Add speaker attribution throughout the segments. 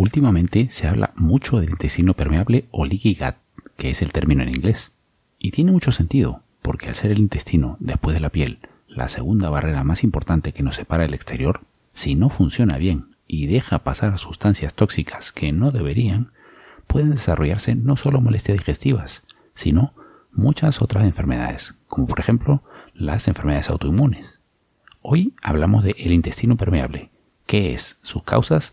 Speaker 1: Últimamente se habla mucho del intestino permeable o leaky gut, que es el término en inglés. Y tiene mucho sentido, porque al ser el intestino, después de la piel, la segunda barrera más importante que nos separa del exterior, si no funciona bien y deja pasar sustancias tóxicas que no deberían, pueden desarrollarse no solo molestias digestivas, sino muchas otras enfermedades, como por ejemplo las enfermedades autoinmunes. Hoy hablamos de el intestino permeable, qué es, sus causas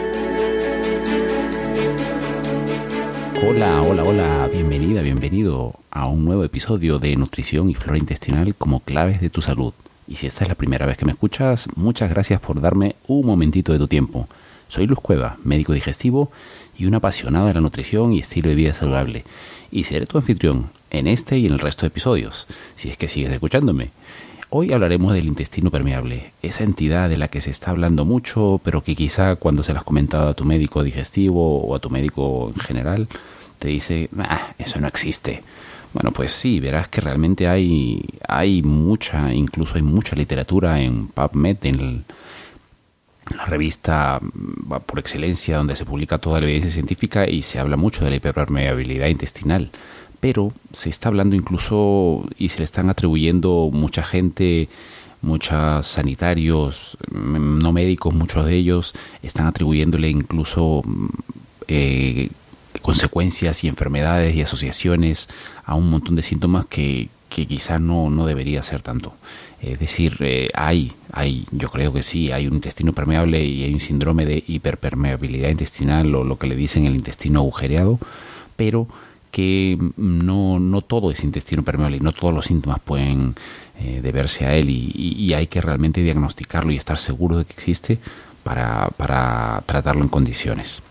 Speaker 1: Hola, hola, hola, bienvenida, bienvenido a un nuevo episodio de Nutrición y Flora Intestinal como claves de tu salud. Y si esta es la primera vez que me escuchas, muchas gracias por darme un momentito de tu tiempo. Soy Luz Cueva, médico digestivo y un apasionado de la nutrición y estilo de vida saludable. Y seré tu anfitrión en este y en el resto de episodios, si es que sigues escuchándome. Hoy hablaremos del intestino permeable, esa entidad de la que se está hablando mucho, pero que quizá cuando se las has comentado a tu médico digestivo o a tu médico en general, te dice, ah, eso no existe. Bueno, pues sí, verás que realmente hay, hay mucha, incluso hay mucha literatura en PubMed, en la revista mm, por excelencia donde se publica toda la evidencia científica y se habla mucho de la hiperpermeabilidad intestinal. Pero se está hablando incluso y se le están atribuyendo mucha gente, muchos sanitarios, mm, no médicos, muchos de ellos están atribuyéndole incluso mm, eh, consecuencias y enfermedades y asociaciones a un montón de síntomas que, que quizás no, no debería ser tanto. Es decir, eh, hay, hay, yo creo que sí, hay un intestino permeable y hay un síndrome de hiperpermeabilidad intestinal o lo que le dicen el intestino agujereado, pero que no, no todo es intestino permeable y no todos los síntomas pueden eh, deberse a él y, hay que realmente diagnosticarlo y estar seguro de que existe para, para tratarlo en condiciones.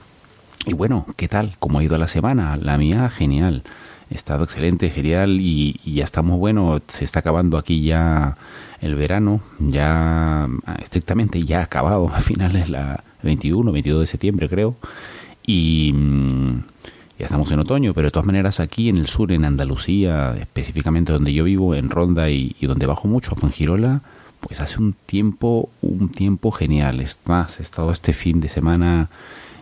Speaker 1: Y bueno, ¿qué tal? ¿Cómo ha ido la semana? La mía, genial. Estado excelente, genial y, ya estamos, bueno, se está acabando aquí ya el verano, ya ah, estrictamente ya acabado, a finales la 21, 22 de septiembre creo. Y mm, ya estamos en otoño, pero de todas maneras aquí en el sur, en Andalucía, específicamente donde yo vivo, en Ronda y, donde bajo mucho, a Fuengirola, pues hace un tiempo, un tiempo genial. Es más, he estado este fin de semana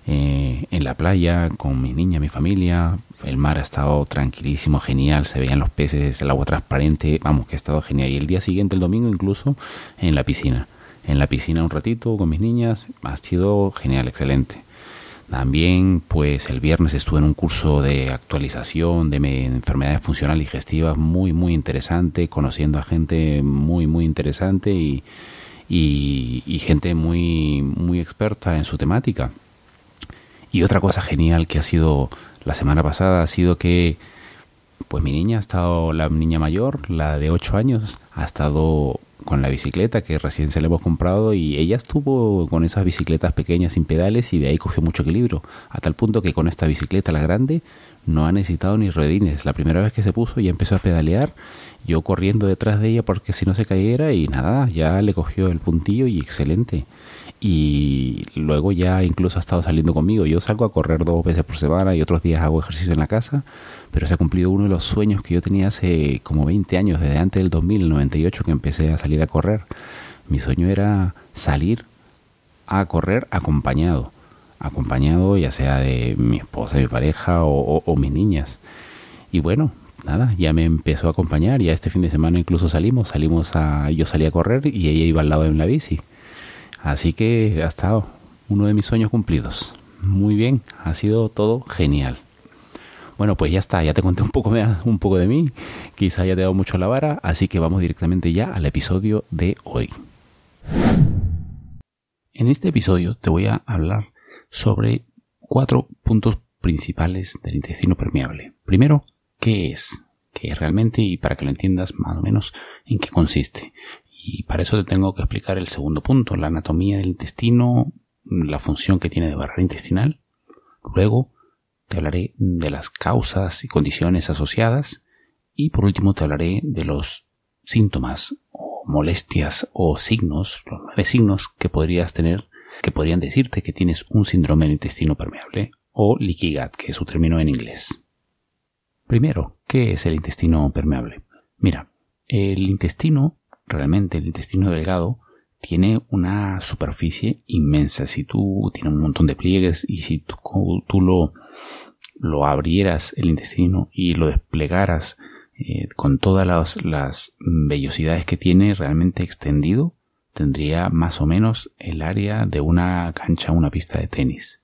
Speaker 1: eh, en la playa con mi niña, mi familia. El mar ha estado tranquilísimo, genial, se veían los peces, el agua transparente, vamos, que ha estado genial. Y el día siguiente, el domingo, incluso en la piscina. En la piscina un ratito con mis niñas, ha sido genial, excelente. También, pues el viernes estuve en un curso de actualización de enfermedades funcionales digestivas muy, muy interesante, conociendo a gente muy, muy interesante y, y, y gente muy, muy experta en su temática. Y otra cosa genial que ha sido la semana pasada ha sido que pues mi niña ha estado, la niña mayor, la de 8 años, ha estado con la bicicleta que recién se le hemos comprado y ella estuvo con esas bicicletas pequeñas sin pedales y de ahí cogió mucho equilibrio, a tal punto que con esta bicicleta, la grande, no ha necesitado ni ruedines. La primera vez que se puso ya empezó a pedalear, yo corriendo detrás de ella porque si no se cayera y nada, ya le cogió el puntillo y excelente y luego ya incluso ha estado saliendo conmigo. Yo salgo a correr dos veces por semana y otros días hago ejercicio en la casa, pero se ha cumplido uno de los sueños que yo tenía hace como 20 años, desde antes del 2000, 98 que empecé a salir a correr. Mi sueño era salir a correr acompañado, acompañado ya sea de mi esposa, mi pareja o, mis niñas. Y bueno, nada, ya me empezó a acompañar, ya este fin de semana incluso salimos, salimos yo salí a correr y ella iba al lado de la bici. Así que ha estado uno de mis sueños cumplidos. Muy bien, ha sido todo genial. Bueno, pues ya está, ya te conté un poco, un poco de mí, quizá ya te dado mucho la vara, así que vamos directamente ya al episodio de hoy. En este episodio te voy a hablar sobre cuatro puntos principales del intestino permeable. Primero, ¿qué es? ¿Qué es realmente? Y para que lo entiendas más o menos en qué consiste. Y para eso te tengo que explicar el segundo punto, la anatomía del intestino, la función que tiene de barrera intestinal. Luego, te hablaré de las causas y condiciones asociadas y por último te hablaré de los síntomas o molestias o signos, los nueve signos que podrías tener que podrían decirte que tienes un síndrome del intestino permeable o leaky gut, que es su término en inglés. Primero, ¿qué es el intestino permeable? Mira, el intestino, realmente el intestino delgado, tiene una superficie inmensa. Si tú tienes un montón de pliegues y si tú, lo, lo abrieras el intestino y lo desplegaras eh, con todas las, las vellosidades que tiene realmente extendido, tendría más o menos el área de una cancha, una pista de tenis.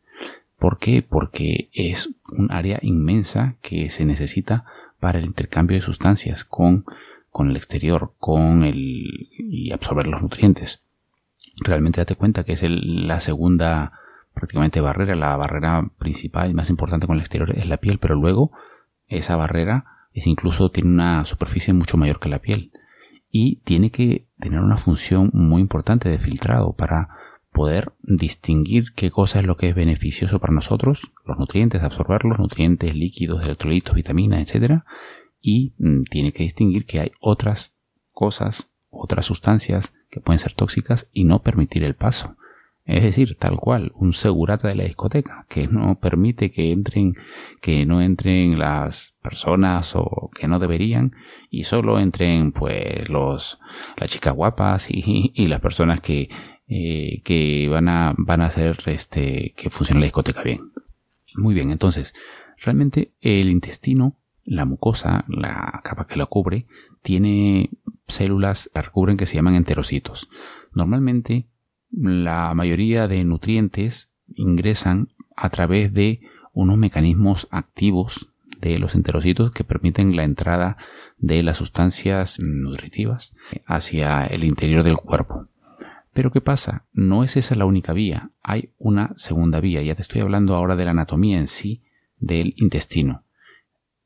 Speaker 1: ¿Por qué? Porque es un área inmensa que se necesita para el intercambio de sustancias con, con el exterior, con el y absorber los nutrientes realmente date cuenta que es la segunda prácticamente barrera, la barrera principal y más importante con el exterior es la piel, pero luego esa barrera es incluso tiene una superficie mucho mayor que la piel y tiene que tener una función muy importante de filtrado para poder distinguir qué cosa es lo que es beneficioso para nosotros, los nutrientes, absorber los nutrientes líquidos, electrolitos, vitaminas, etcétera, y mm, tiene que distinguir que hay otras cosas, otras sustancias que pueden ser tóxicas y no permitir el paso. Es decir, tal cual, un segurata de la discoteca, que no permite que entren, que no entren las personas o que no deberían, y solo entren, pues, los, las chicas guapas y, y las personas que, eh, que van a, van a hacer, este, que funcione la discoteca bien. Muy bien, entonces, realmente el intestino, la mucosa, la capa que lo cubre, tiene células la recubren que se llaman enterocitos. Normalmente la mayoría de nutrientes ingresan a través de unos mecanismos activos de los enterocitos que permiten la entrada de las sustancias nutritivas hacia el interior del cuerpo. Pero ¿qué pasa? No es esa la única vía, hay una segunda vía. Ya te estoy hablando ahora de la anatomía en sí del intestino.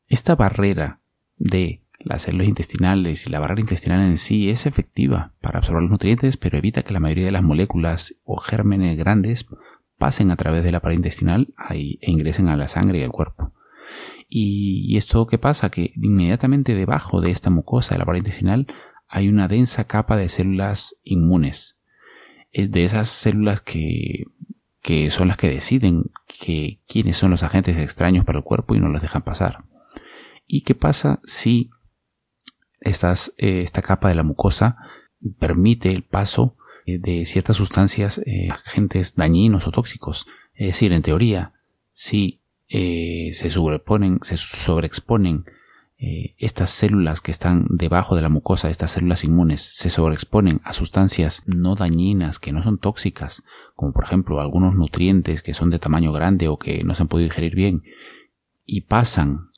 Speaker 1: Esta barrera de las células intestinales y la barrera intestinal en sí es efectiva para absorber los nutrientes, pero evita que la mayoría de las moléculas o gérmenes grandes pasen a través de la pared intestinal e ingresen a la sangre y al cuerpo. Y, esto qué pasa? Que inmediatamente debajo de esta mucosa de la pared intestinal hay una densa capa de células inmunes. Es de esas células que, que son las que deciden que quiénes son los agentes extraños para el cuerpo y no los dejan pasar. ¿Y qué pasa si eh, esta capa de la mucosa permite el paso eh, de ciertas sustancias, eh, agentes dañinos o tóxicos. Es decir, en teoría, si se sobreponen, se sobreexponen estas células que están debajo de la mucosa, estas células inmunes, se sobreexponen a sustancias no dañinas, que no son tóxicas, como por ejemplo algunos nutrientes que son de tamaño grande o que no se han podido digerir bien, y pasan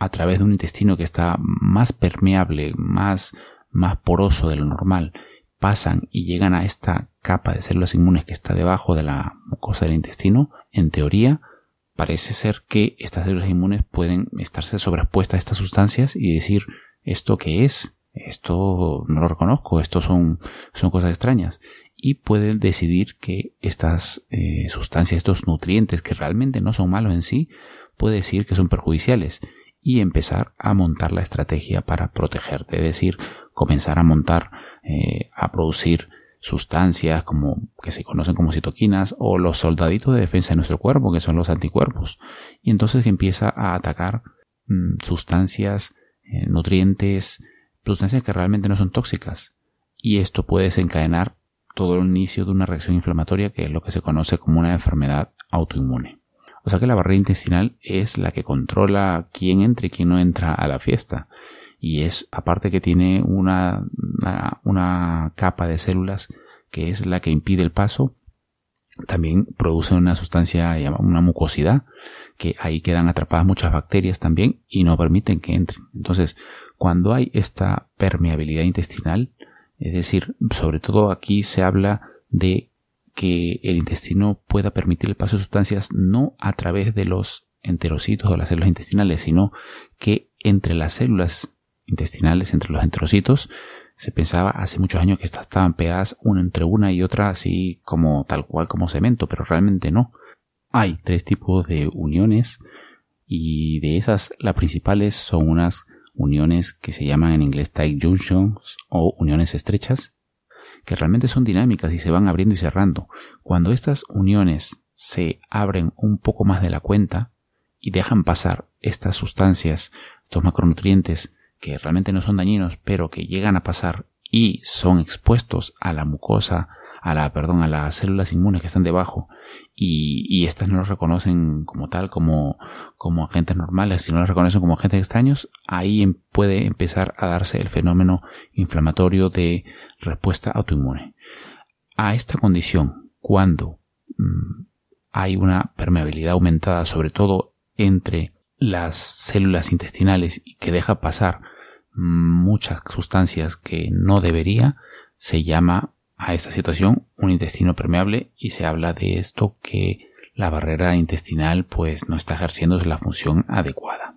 Speaker 1: a través de un intestino que está más permeable, más, más poroso de lo normal, pasan y llegan a esta capa de células inmunes que está debajo de la mucosa del intestino, en teoría parece ser que estas células inmunes pueden estarse sobreexpuestas a estas sustancias y decir esto qué es, esto no lo reconozco, esto son, son cosas extrañas. Y pueden decidir que estas eh, sustancias, estos nutrientes que realmente no son malos en sí, puede decir que son perjudiciales y empezar a montar la estrategia para protegerte, es decir, comenzar a montar, eh, a producir sustancias como que se conocen como citoquinas o los soldaditos de defensa de nuestro cuerpo que son los anticuerpos. Y entonces empieza a atacar mm, sustancias eh, nutrientes sustancias que realmente no son tóxicas. Y esto puede desencadenar todo el inicio de una reacción inflamatoria que es lo que se conoce como una enfermedad autoinmune o sea que la barrera intestinal es la que controla quién entra y quién no entra a la fiesta. Y es, aparte que tiene una, una, capa de células que es la que impide el paso, también produce una sustancia llamada una mucosidad que ahí quedan atrapadas muchas bacterias también y no permiten que entren. Entonces, cuando hay esta permeabilidad intestinal, es decir, sobre todo aquí se habla de que el intestino pueda permitir el paso de sustancias no a través de los enterocitos o las células intestinales, sino que entre las células intestinales, entre los enterocitos, se pensaba hace muchos años que estaban pegadas una entre una y otra así como tal cual como cemento, pero realmente no. Hay tres tipos de uniones y de esas las principales son unas uniones que se llaman en inglés tight junctions o uniones estrechas que realmente son dinámicas y se van abriendo y cerrando. Cuando estas uniones se abren un poco más de la cuenta y dejan pasar estas sustancias, estos macronutrientes que realmente no son dañinos, pero que llegan a pasar y son expuestos a la mucosa, a la, perdón, a las células inmunes que están debajo y, y estas no los reconocen como tal, como, como agentes normales, sino los reconocen como agentes extraños, ahí em, puede empezar a darse el fenómeno inflamatorio de respuesta autoinmune. A esta condición, cuando mm, hay una permeabilidad aumentada, sobre todo entre las células intestinales que deja pasar muchas sustancias que no debería, se llama a esta situación un intestino permeable y se habla de esto que la barrera intestinal pues no está ejerciendo la función adecuada.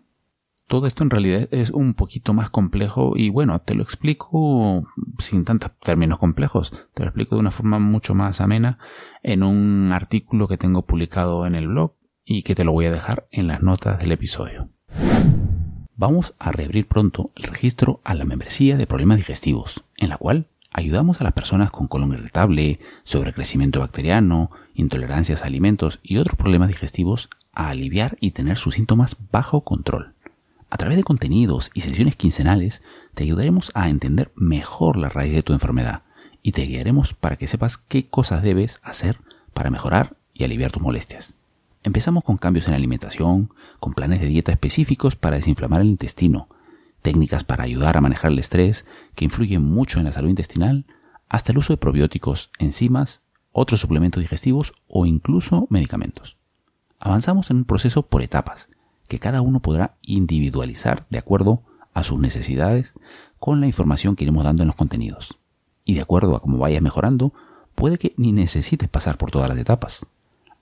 Speaker 1: Todo esto en realidad es un poquito más complejo y bueno, te lo explico sin tantos términos complejos, te lo explico de una forma mucho más amena en un artículo que tengo publicado en el blog y que te lo voy a dejar en las notas del episodio. Vamos a reabrir pronto el registro a la membresía de problemas digestivos, en la cual ayudamos a las personas con colon irritable, sobrecrecimiento bacteriano, intolerancias a alimentos y otros problemas digestivos a aliviar y tener sus síntomas bajo control. A través de contenidos y sesiones quincenales te ayudaremos a entender mejor la raíz de tu enfermedad y te guiaremos para que sepas qué cosas debes hacer para mejorar y aliviar tus molestias. Empezamos con cambios en la alimentación, con planes de dieta específicos para desinflamar el intestino, técnicas para ayudar a manejar el estrés que influyen mucho en la salud intestinal, hasta el uso de probióticos, enzimas, otros suplementos digestivos o incluso medicamentos. Avanzamos en un proceso por etapas, que cada uno podrá individualizar de acuerdo a sus necesidades con la información que iremos dando en los contenidos. Y de acuerdo a cómo vayas mejorando, puede que ni necesites pasar por todas las etapas.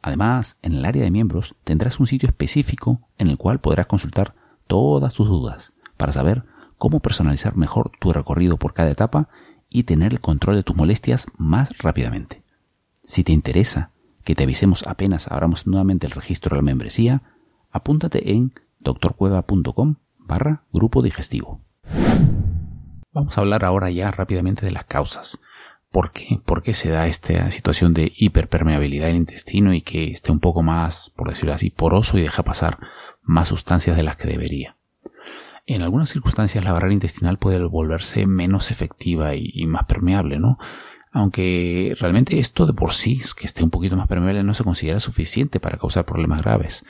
Speaker 1: Además, en el área de miembros tendrás un sitio específico en el cual podrás consultar todas tus dudas para saber cómo personalizar mejor tu recorrido por cada etapa y tener el control de tus molestias más rápidamente. Si te interesa que te avisemos apenas abramos nuevamente el registro de la membresía, apúntate en doctorcueva.com barra grupo digestivo. Vamos a hablar ahora ya rápidamente de las causas. ¿Por qué? ¿Por qué se da esta situación de hiperpermeabilidad del intestino y que esté un poco más, por decirlo así, poroso y deja pasar más sustancias de las que debería? En algunas circunstancias la barrera intestinal puede volverse menos efectiva y, más permeable, ¿no? Aunque realmente esto de por sí, que esté un poquito más permeable, no se considera suficiente para causar problemas graves.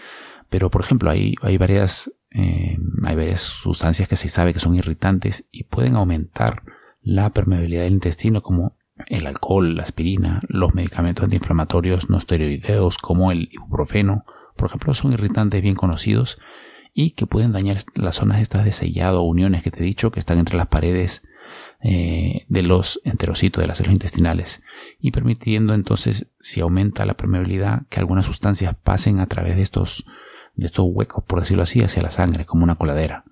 Speaker 1: Pero, por ejemplo, hay, hay, varias, eh, hay varias sustancias que se sabe que son irritantes y pueden aumentar la permeabilidad del intestino, como el alcohol, la aspirina, los medicamentos antiinflamatorios no esteroideos como el ibuprofeno, por ejemplo, son irritantes bien conocidos y que pueden dañar las zonas estas de sellado o uniones que te he dicho que están entre las paredes eh, de los enterocitos de las células intestinales. Y permitiendo entonces si aumenta la permeabilidad que algunas sustancias pasen a través de estos de estos huecos por decirlo así hacia la sangre como una coladera.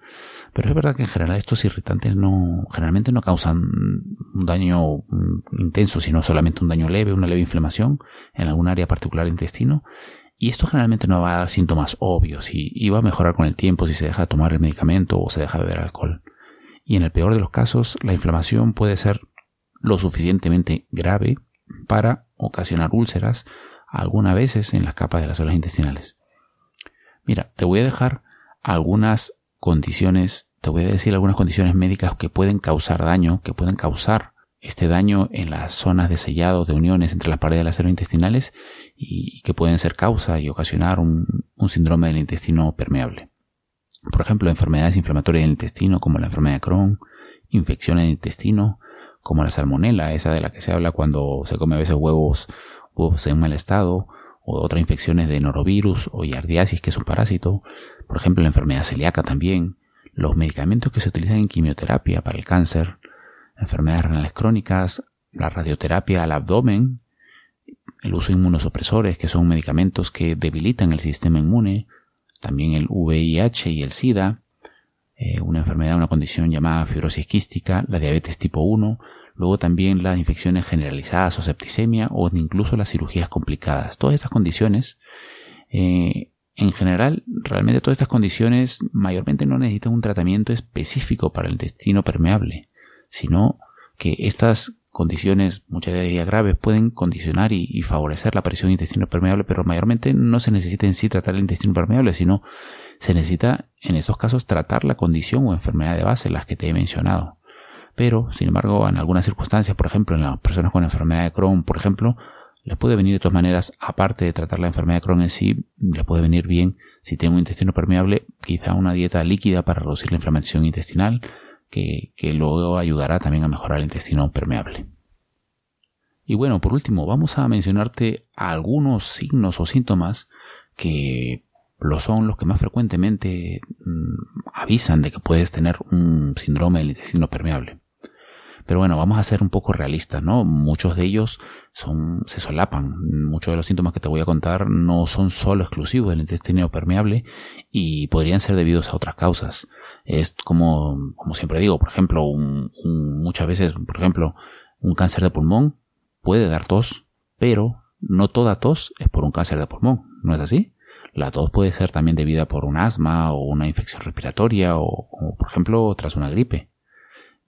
Speaker 1: Pero es verdad que en general estos irritantes no generalmente no causan un daño mm, intenso sino solamente un daño leve una leve inflamación en algún área particular del intestino y esto generalmente no va a dar síntomas obvios y, va a mejorar con el tiempo si se deja de tomar el medicamento o se deja de beber alcohol. Y en el peor de los casos, la inflamación puede ser lo suficientemente grave para ocasionar úlceras, algunas veces en las capas de las células intestinales. Mira, te voy a dejar algunas condiciones, te voy a decir algunas condiciones médicas que pueden causar daño, que pueden causar este daño en las zonas de sellado de uniones entre las paredes de las intestinales y que pueden ser causa y ocasionar un, síndrome del intestino permeable. Por ejemplo, enfermedades inflamatorias del intestino como la enfermedad de Crohn, infecciones del intestino como la salmonela, esa de la que se habla cuando se come a veces huevos, huevos en mal estado, o otras infecciones de norovirus o yardiasis, que es un parásito, por ejemplo la enfermedad celíaca también, los medicamentos que se utilizan en quimioterapia para el cáncer, enfermedades renales crónicas, la radioterapia al abdomen, el uso de inmunosupresores, que son medicamentos que debilitan el sistema inmune, también el VIH y el SIDA, eh, una enfermedad, una condición llamada fibrosis quística, la diabetes tipo 1, luego también las infecciones generalizadas o septicemia o incluso las cirugías complicadas. Todas estas condiciones, eh, en general, realmente todas estas condiciones mayormente no necesitan un tratamiento específico para el intestino permeable, sino que estas condiciones, muchas de ellas graves, pueden condicionar y, favorecer la aparición de intestino permeable, pero mayormente no se necesita en sí tratar el intestino permeable, sino se necesita en estos casos tratar la condición o enfermedad de base, las que te he mencionado. Pero, sin embargo, en algunas circunstancias, por ejemplo, en las personas con enfermedad de Crohn, por ejemplo, les puede venir de todas maneras, aparte de tratar la enfermedad de Crohn en sí, les puede venir bien, si tienen un intestino permeable, quizá una dieta líquida para reducir la inflamación intestinal, que, luego ayudará también a mejorar el intestino permeable. Y bueno, por último, vamos a mencionarte algunos signos o síntomas que lo son los que más frecuentemente mm, avisan de que puedes tener un síndrome del intestino permeable. Pero bueno, vamos a ser un poco realistas, ¿no? Muchos de ellos son, se solapan. Muchos de los síntomas que te voy a contar no son solo exclusivos del intestino permeable y podrían ser debidos a otras causas. Es como, como siempre digo, por ejemplo, muchas veces, por ejemplo, un cáncer de pulmón puede dar tos, pero no toda tos es por un cáncer de pulmón, ¿no es así? La tos puede ser también debida por un asma o una infección respiratoria o, o por ejemplo tras una gripe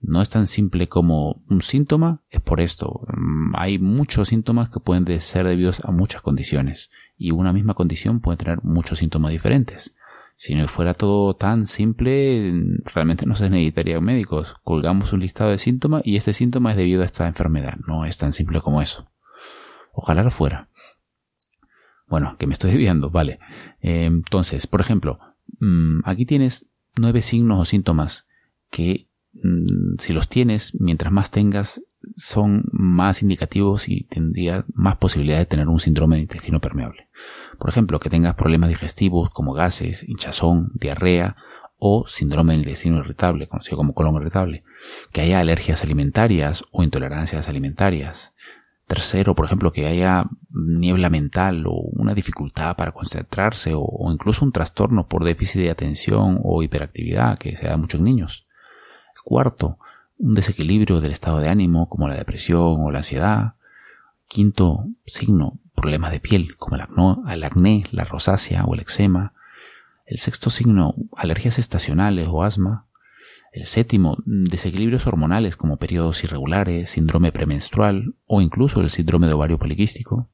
Speaker 1: no es tan simple como un síntoma, es por esto. Mm, hay muchos síntomas que pueden ser debidos a muchas condiciones y una misma condición puede tener muchos síntomas diferentes. Si no fuera todo tan simple, realmente no se necesitarían médicos. Colgamos un listado de síntomas y este síntoma es debido a esta enfermedad. No es tan simple como eso. Ojalá lo fuera. Bueno, que me estoy desviando, vale. Eh, entonces, por ejemplo, mm, aquí tienes nueve signos o síntomas que si los tienes, mientras más tengas, son más indicativos y tendrías más posibilidad de tener un síndrome de intestino permeable. Por ejemplo, que tengas problemas digestivos como gases, hinchazón, diarrea o síndrome del intestino irritable, conocido como colon irritable. Que haya alergias alimentarias o intolerancias alimentarias. Tercero, por ejemplo, que haya niebla mental o una dificultad para concentrarse o, o incluso un trastorno por déficit de atención o hiperactividad que se da a muchos niños. Cuarto, un desequilibrio del estado de ánimo como la depresión o la ansiedad. Quinto signo, problemas de piel como el acné, la rosácea o el eczema. El sexto signo, alergias estacionales o asma. El séptimo, desequilibrios hormonales como periodos irregulares, síndrome premenstrual o incluso el síndrome de ovario poliquístico.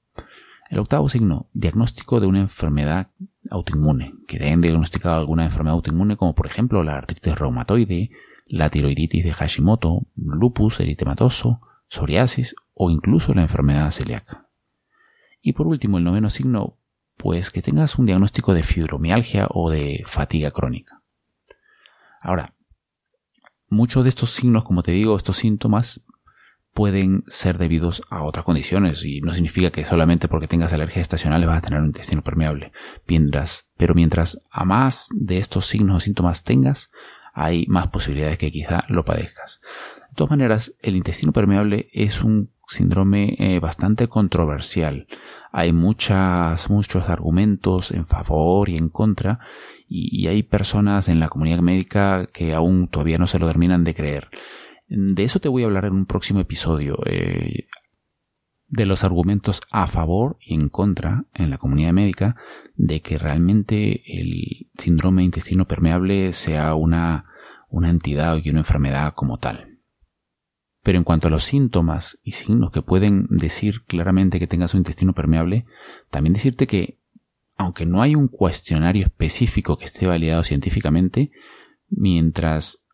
Speaker 1: El octavo signo, diagnóstico de una enfermedad autoinmune, que den diagnosticado alguna enfermedad autoinmune como por ejemplo la artritis reumatoide, la tiroiditis de Hashimoto, lupus eritematoso, psoriasis o incluso la enfermedad celíaca. Y por último, el noveno signo, pues que tengas un diagnóstico de fibromialgia o de fatiga crónica. Ahora, muchos de estos signos, como te digo, estos síntomas pueden ser debidos a otras condiciones y no significa que solamente porque tengas alergias estacionales vas a tener un intestino permeable. Mientras, pero mientras a más de estos signos o síntomas tengas, hay más posibilidades que quizá lo padezcas. De todas maneras, el intestino permeable es un síndrome eh, bastante controversial. Hay muchas, muchos argumentos en favor y en contra y, hay personas en la comunidad médica que aún todavía no se lo terminan de creer. De eso te voy a hablar en un próximo episodio. Eh, de los argumentos a favor y en contra en la comunidad médica de que realmente el síndrome de intestino permeable sea una, una entidad y una enfermedad como tal. Pero en cuanto a los síntomas y signos que pueden decir claramente que tengas un intestino permeable, también decirte que, aunque no hay un cuestionario específico que esté validado científicamente, mientras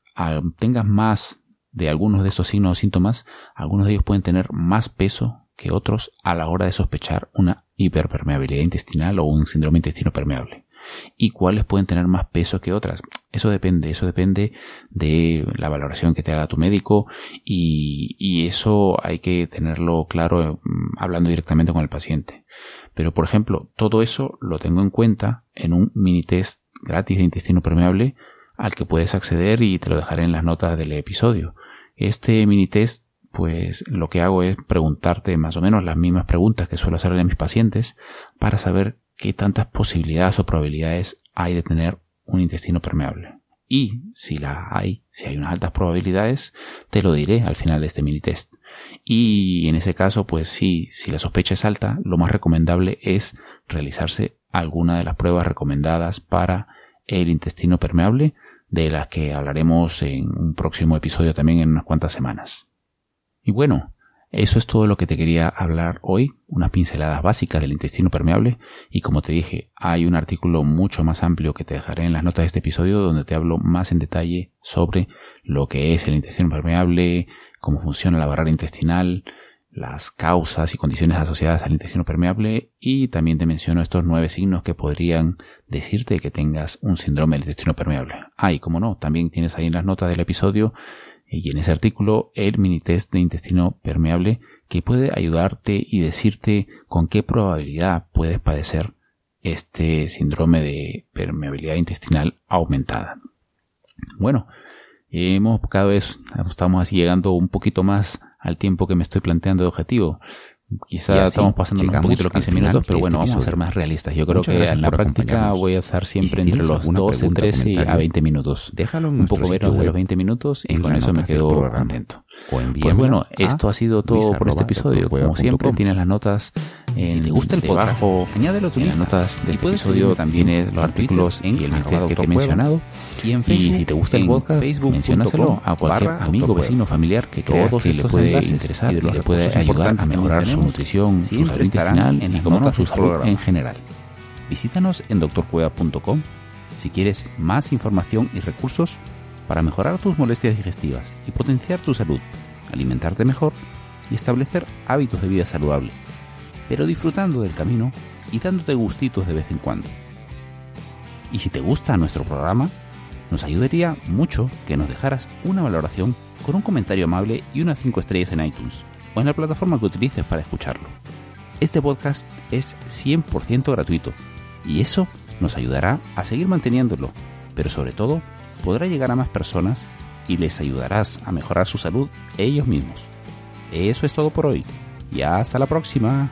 Speaker 1: tengas más de algunos de estos signos o síntomas, algunos de ellos pueden tener más peso otros a la hora de sospechar una hiperpermeabilidad intestinal o un síndrome intestino permeable. Y cuáles pueden tener más peso que otras. Eso depende, eso depende de la valoración que te haga tu médico y, eso hay que tenerlo claro mm, hablando directamente con el paciente. Pero por ejemplo, todo eso lo tengo en cuenta en un mini test gratis de intestino permeable al que puedes acceder y te lo dejaré en las notas del episodio. Este mini test pues lo que hago es preguntarte más o menos las mismas preguntas que suelo hacerle a mis pacientes para saber qué tantas posibilidades o probabilidades hay de tener un intestino permeable. Y si la hay, si hay unas altas probabilidades, te lo diré al final de este mini test. Y en ese caso, pues sí, si la sospecha es alta, lo más recomendable es realizarse alguna de las pruebas recomendadas para el intestino permeable, de las que hablaremos en un próximo episodio también en unas cuantas semanas. Y bueno, eso es todo lo que te quería hablar hoy, unas pinceladas básicas del intestino permeable y como te dije, hay un artículo mucho más amplio que te dejaré en las notas de este episodio donde te hablo más en detalle sobre lo que es el intestino permeable, cómo funciona la barrera intestinal, las causas y condiciones asociadas al intestino permeable y también te menciono estos nueve signos que podrían decirte que tengas un síndrome del intestino permeable. Ah, y como no, también tienes ahí en las notas del episodio y en ese artículo el mini test de intestino permeable que puede ayudarte y decirte con qué probabilidad puedes padecer este síndrome de permeabilidad intestinal aumentada. Bueno, hemos cada vez estamos así llegando un poquito más al tiempo que me estoy planteando de objetivo. Quizá estamos pasando un poquito los 15 minutos, pero bueno, vamos a ser más realistas. Yo creo que en la práctica voy a estar siempre entre los 12, 13 a 20 minutos. Déjalo un poco menos de los 20 minutos y con eso me quedo contento. pues bueno, esto ha sido todo por este episodio. Como siempre, tienes las notas en, te gusta el debajo, añádelo en las notas de este episodio también los artículos y el mensaje que te he mencionado. Y, en Facebook, y si te gusta el podcast, menciónaselo a cualquier amigo, vecino, familiar que creas que le puede interesar y le puede ayudar a mejorar su nutrición, su salud intestinal y, como no, su salud en general. Visítanos en doctorcueva.com si quieres más información y recursos para mejorar tus molestias digestivas y potenciar tu salud, alimentarte mejor y establecer hábitos de vida saludable, pero disfrutando del camino y dándote gustitos de vez en cuando. Y si te gusta nuestro programa, nos ayudaría mucho que nos dejaras una valoración con un comentario amable y unas 5 estrellas en iTunes o en la plataforma que utilices para escucharlo. Este podcast es 100% gratuito y eso nos ayudará a seguir manteniéndolo, pero sobre todo podrá llegar a más personas y les ayudarás a mejorar su salud ellos mismos. Eso es todo por hoy y hasta la próxima.